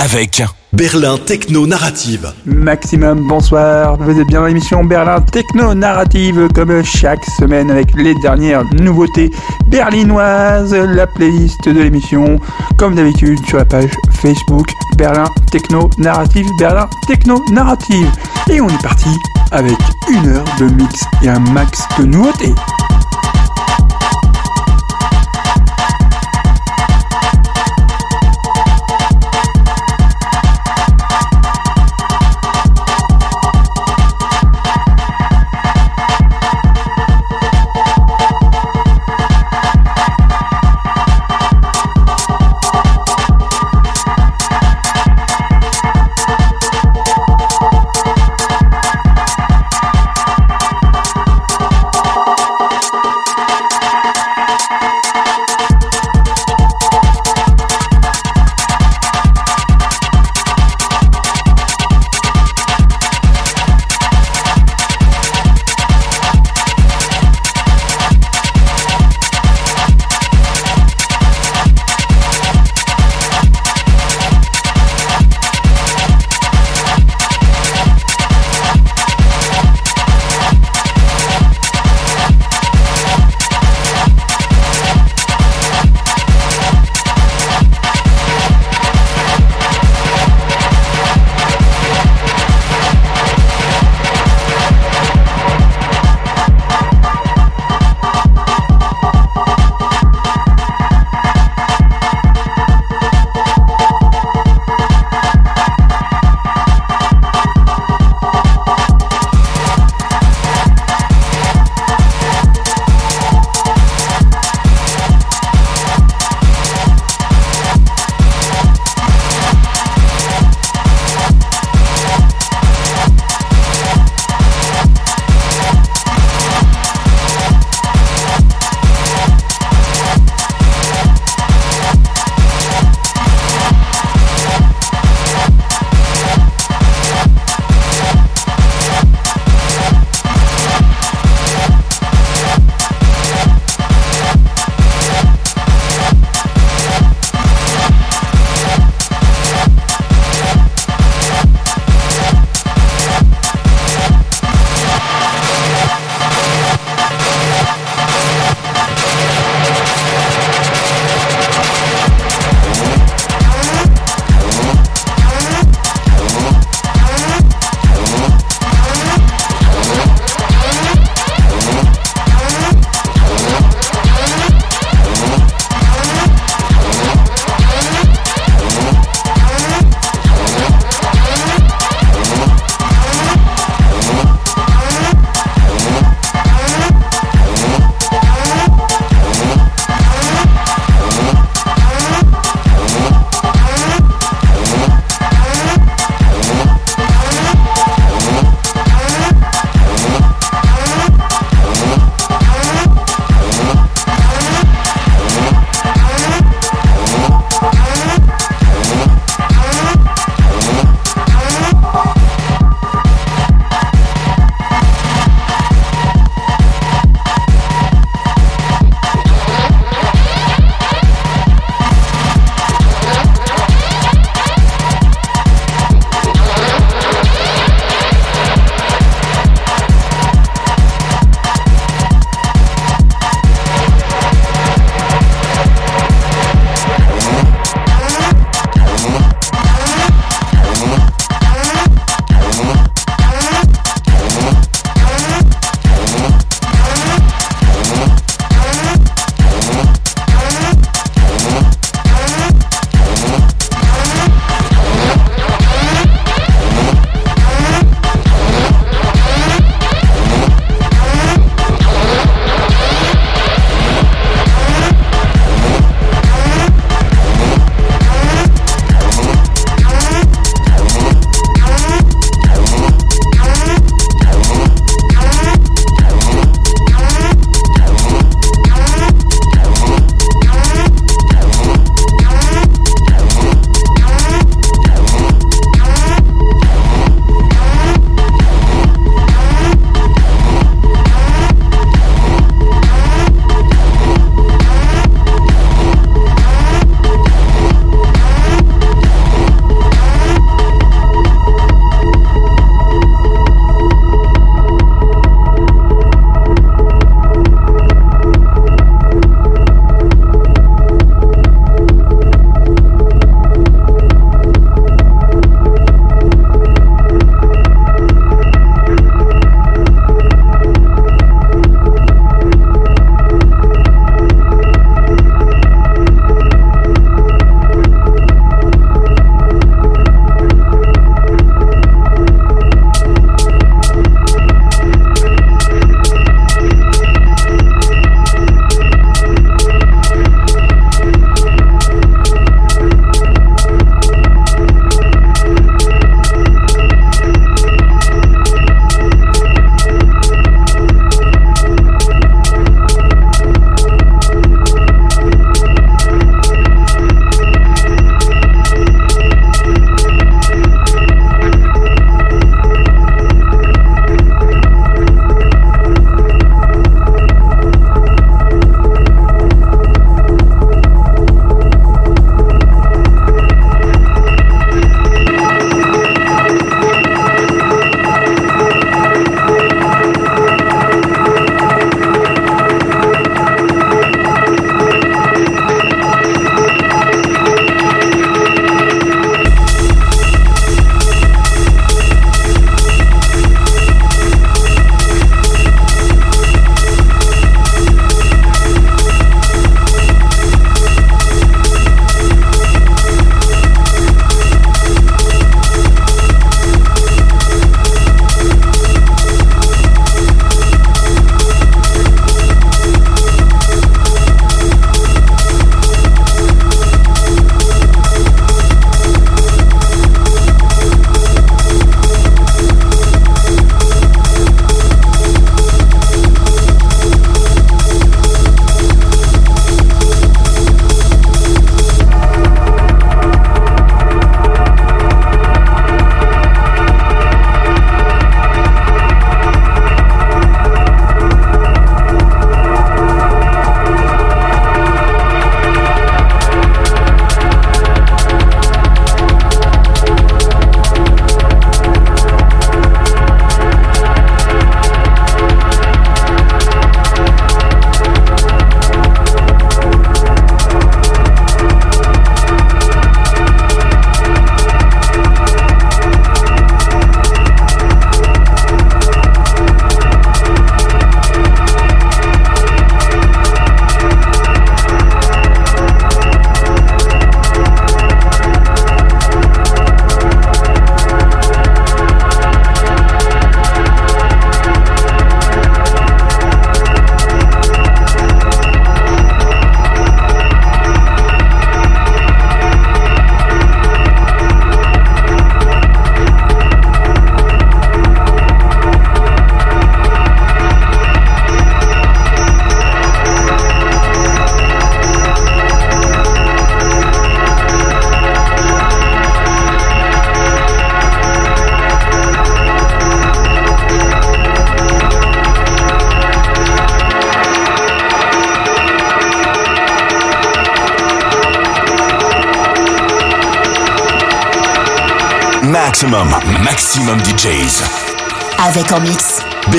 Avec Berlin Techno Narrative. Maximum, bonsoir. Vous êtes bien dans l'émission Berlin Techno Narrative, comme chaque semaine avec les dernières nouveautés berlinoises, la playlist de l'émission, comme d'habitude sur la page Facebook Berlin Techno Narrative, Berlin Techno Narrative. Et on est parti avec une heure de mix et un max de nouveautés.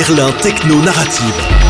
Berlin Techno Narrative.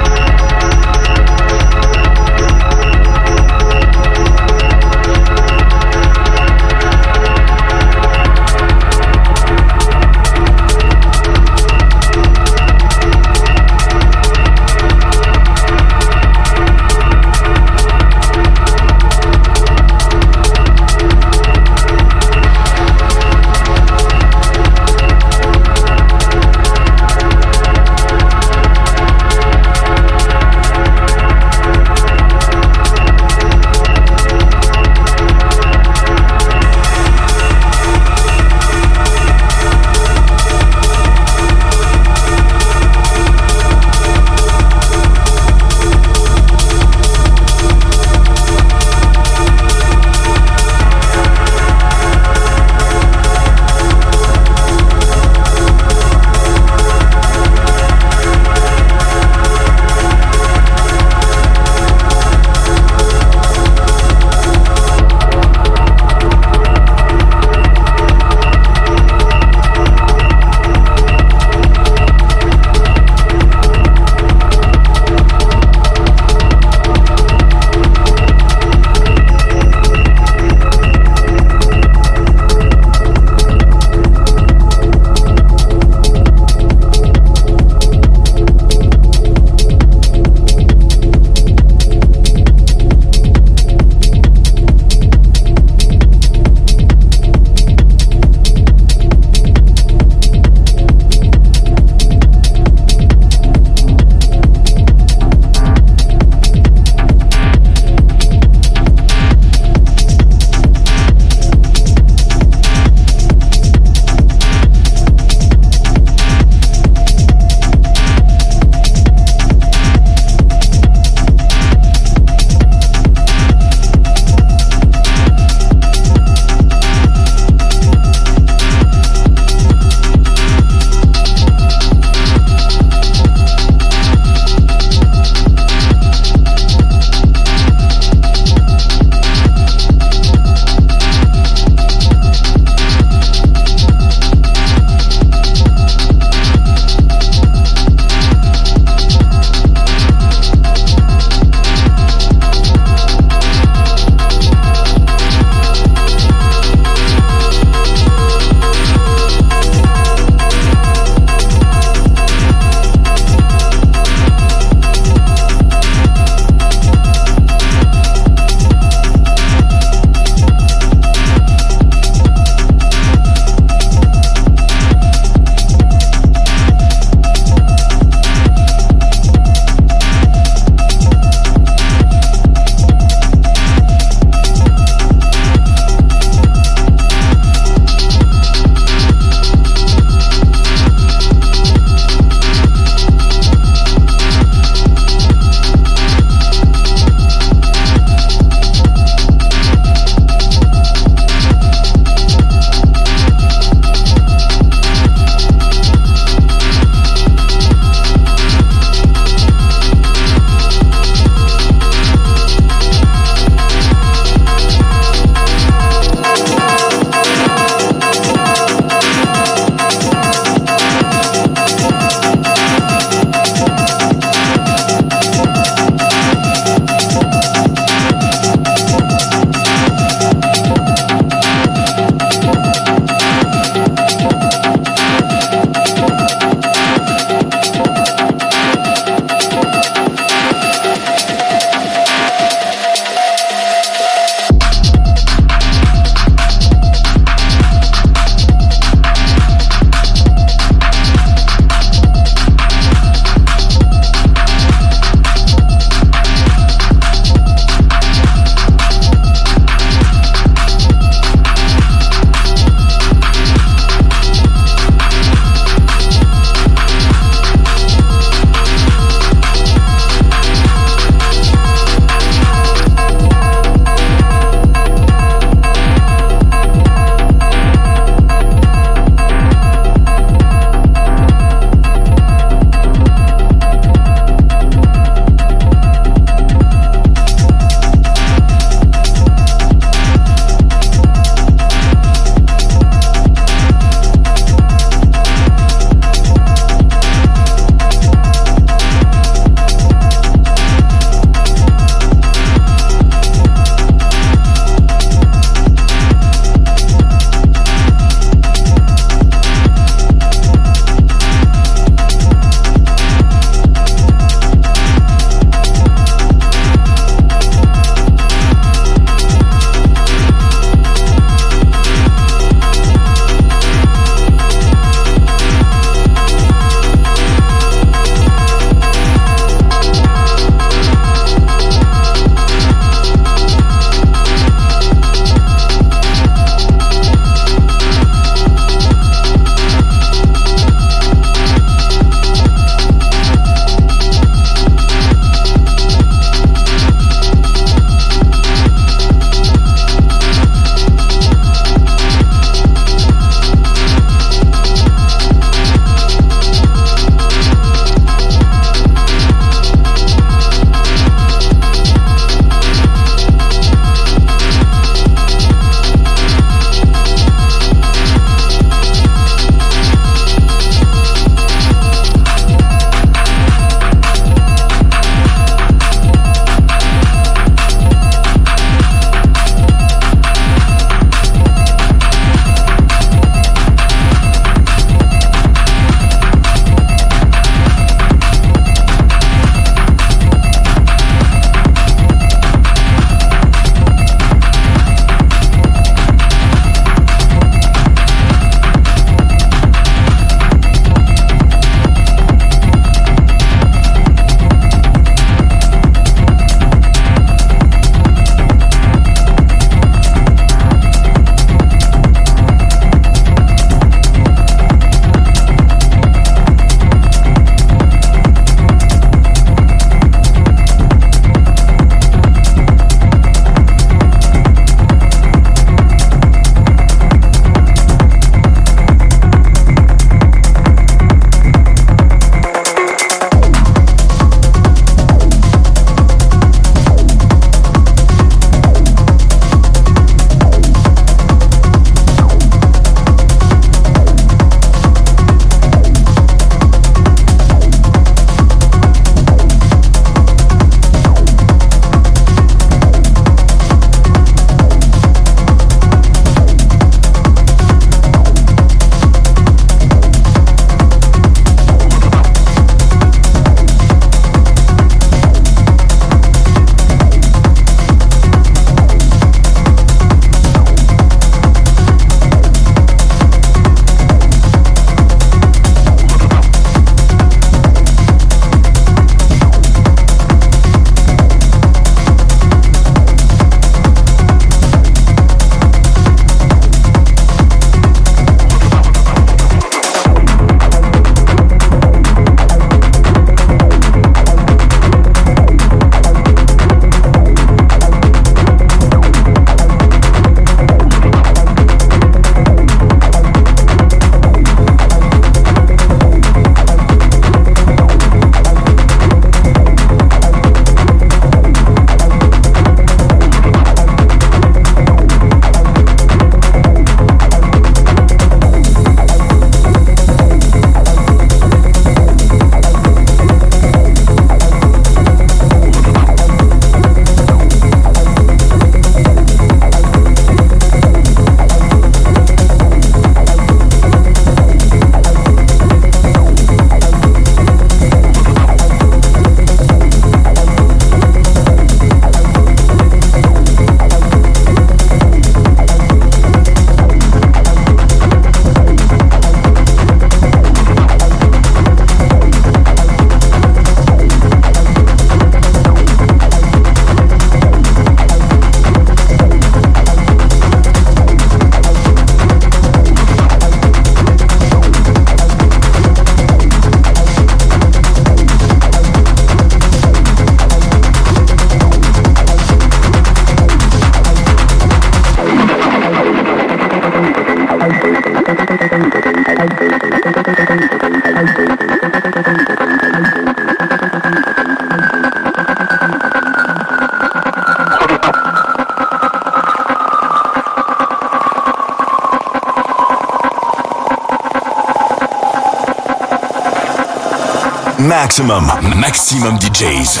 Maximum, maximum DJs.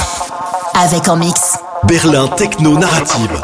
Avec en mix. Berlin Techno Narrative.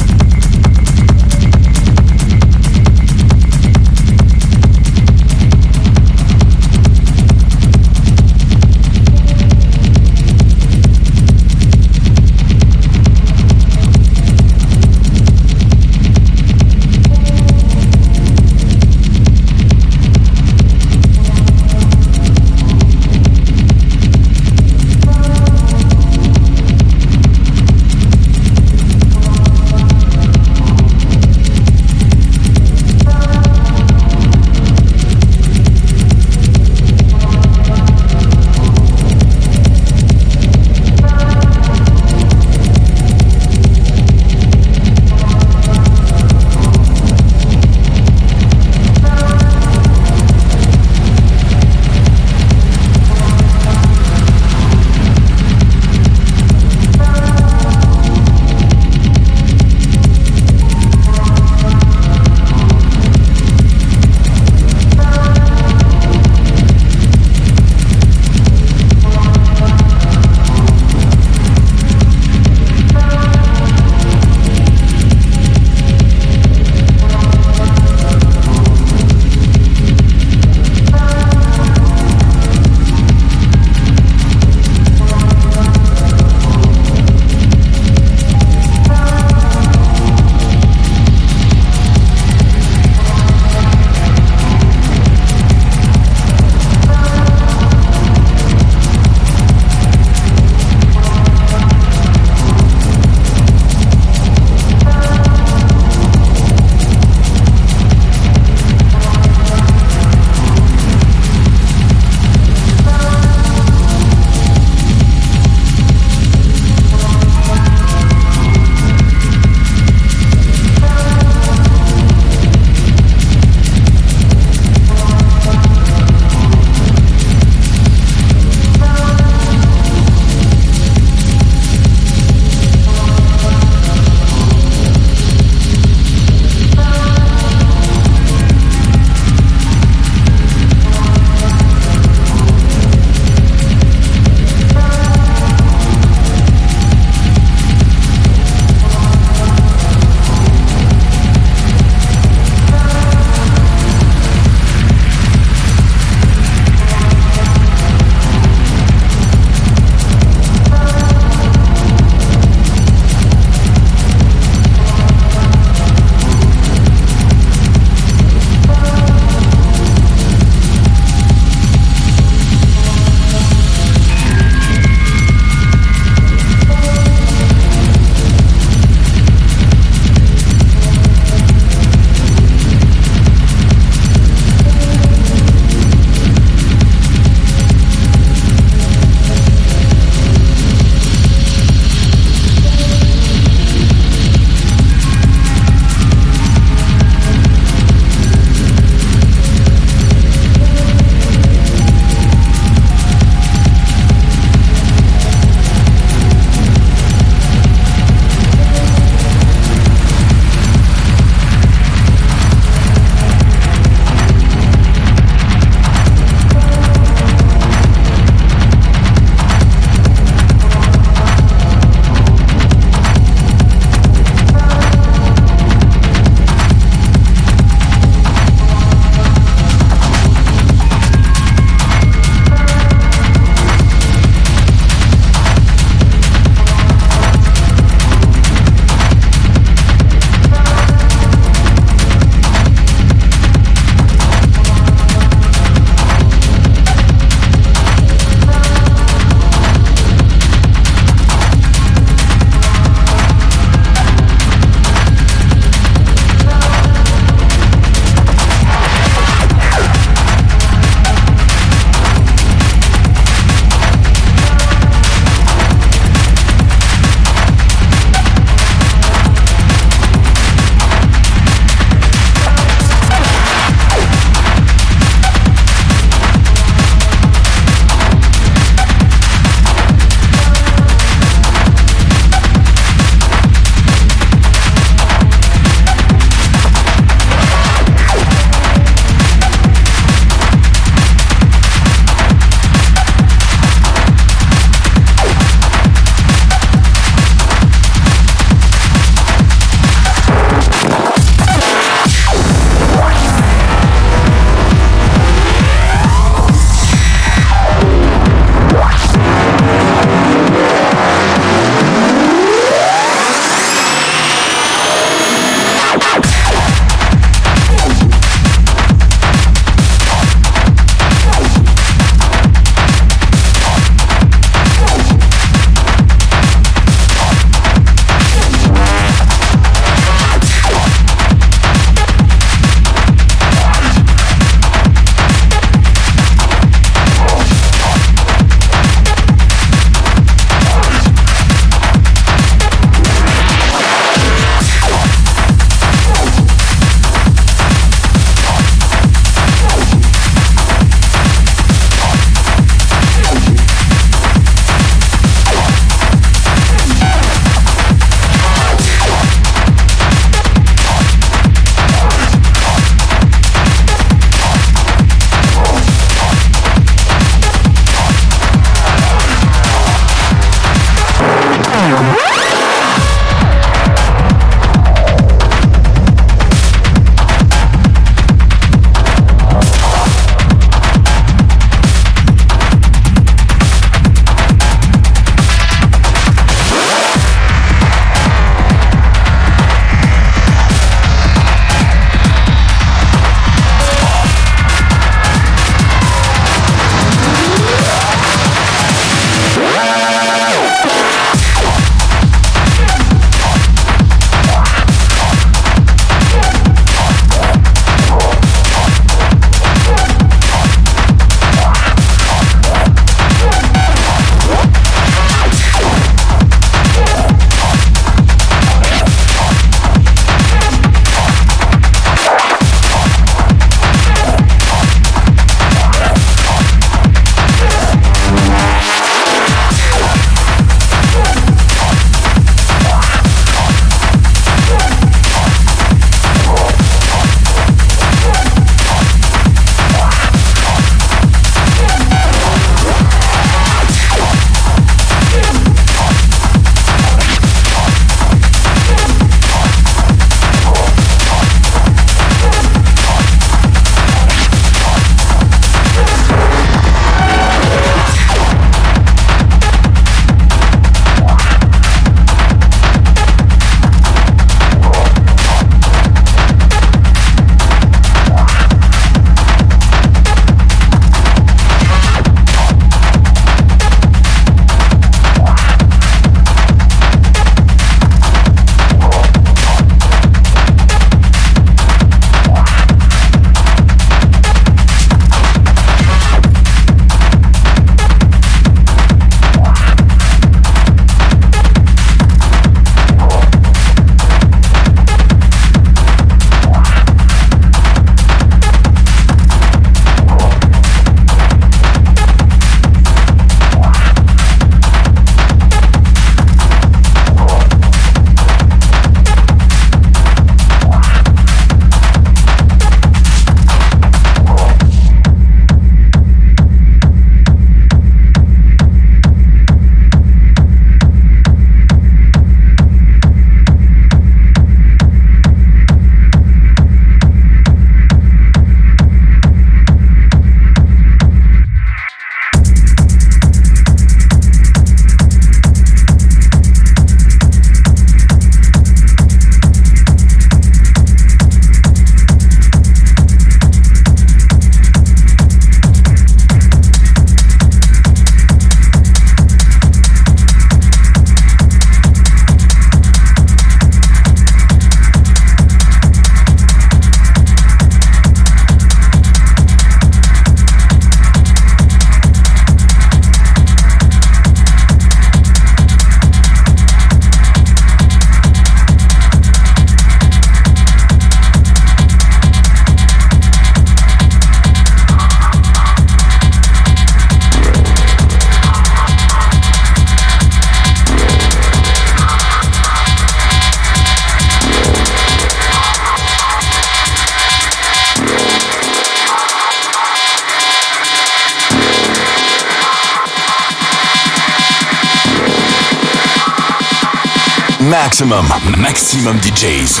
Maximum, maximum DJs.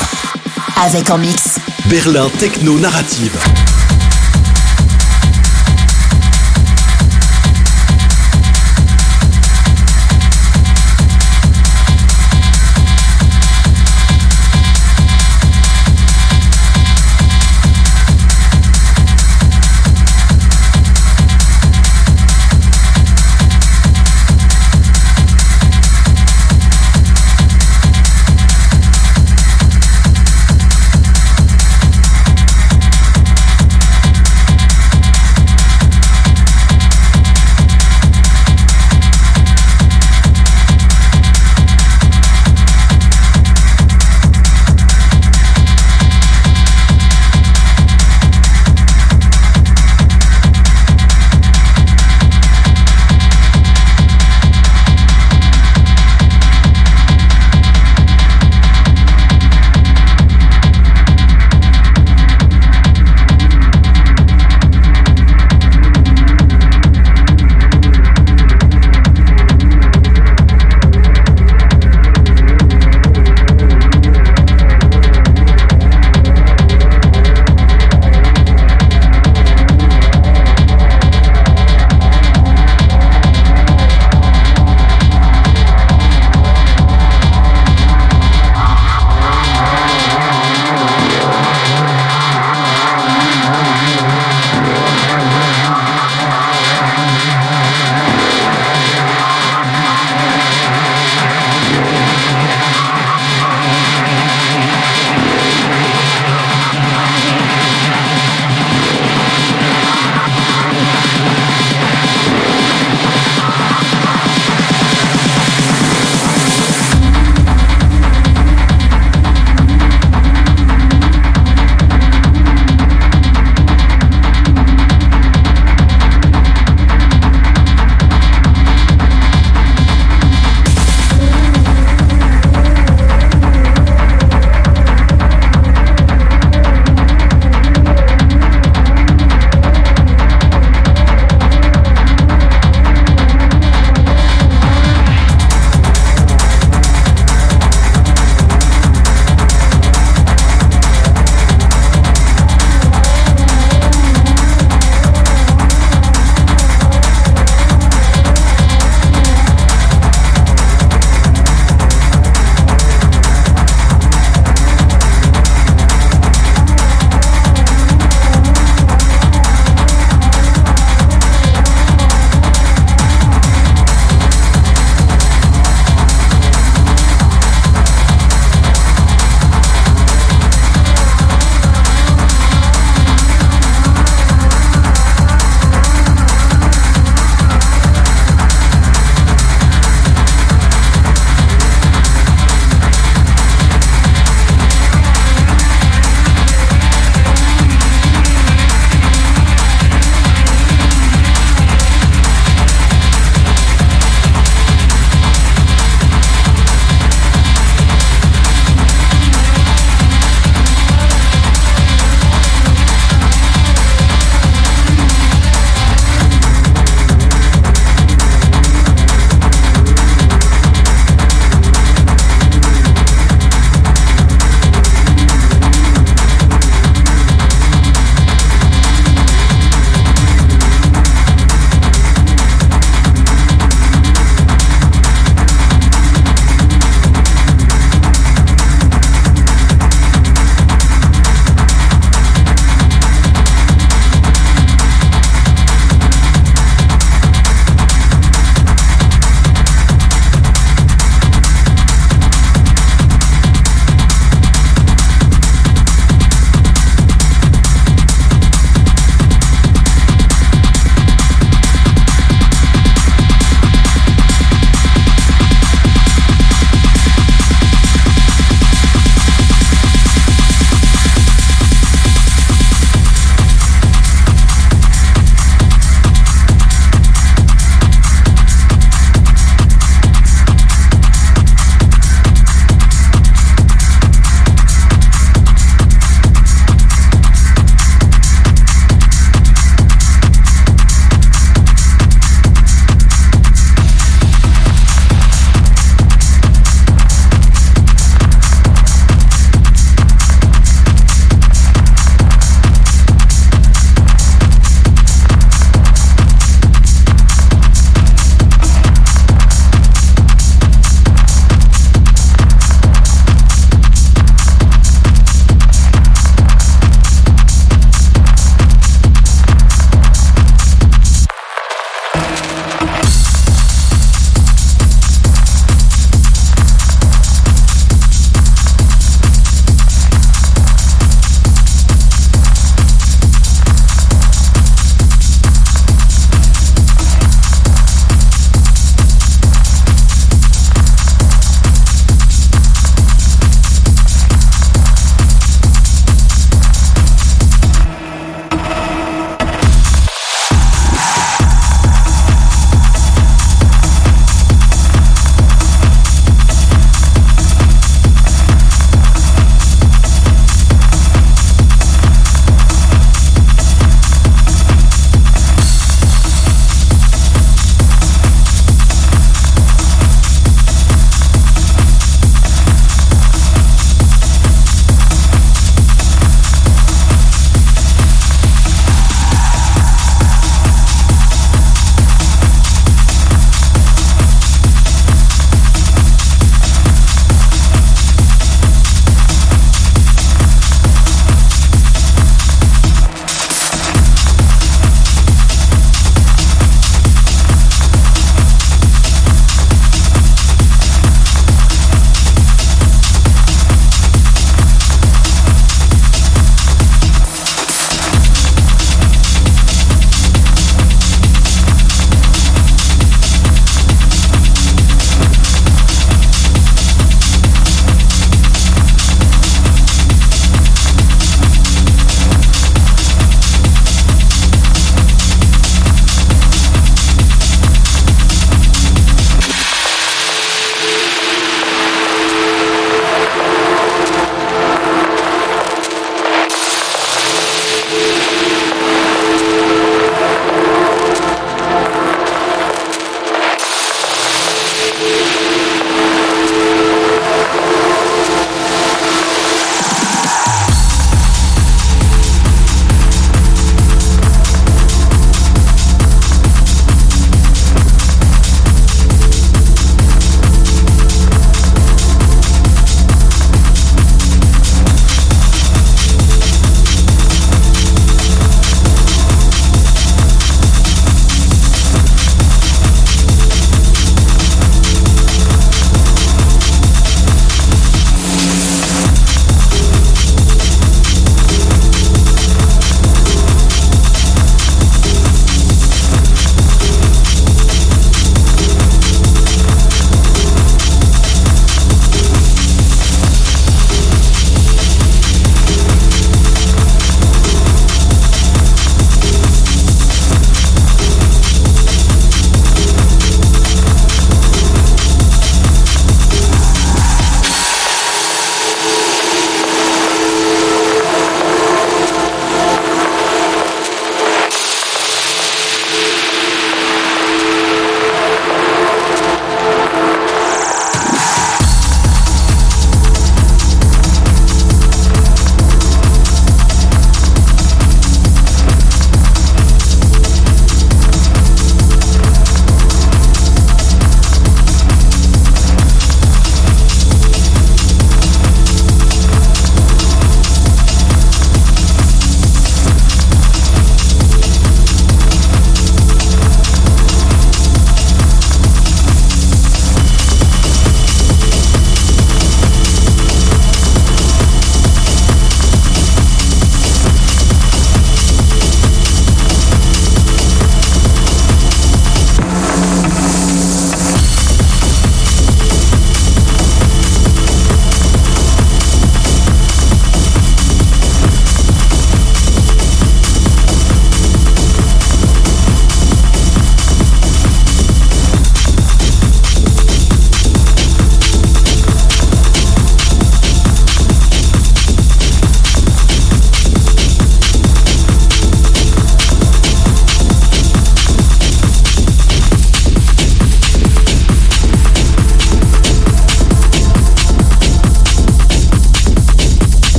Avec en mix. Berlin Techno Narrative.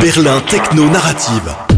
Berlin Techno Narrative.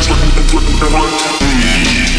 Right.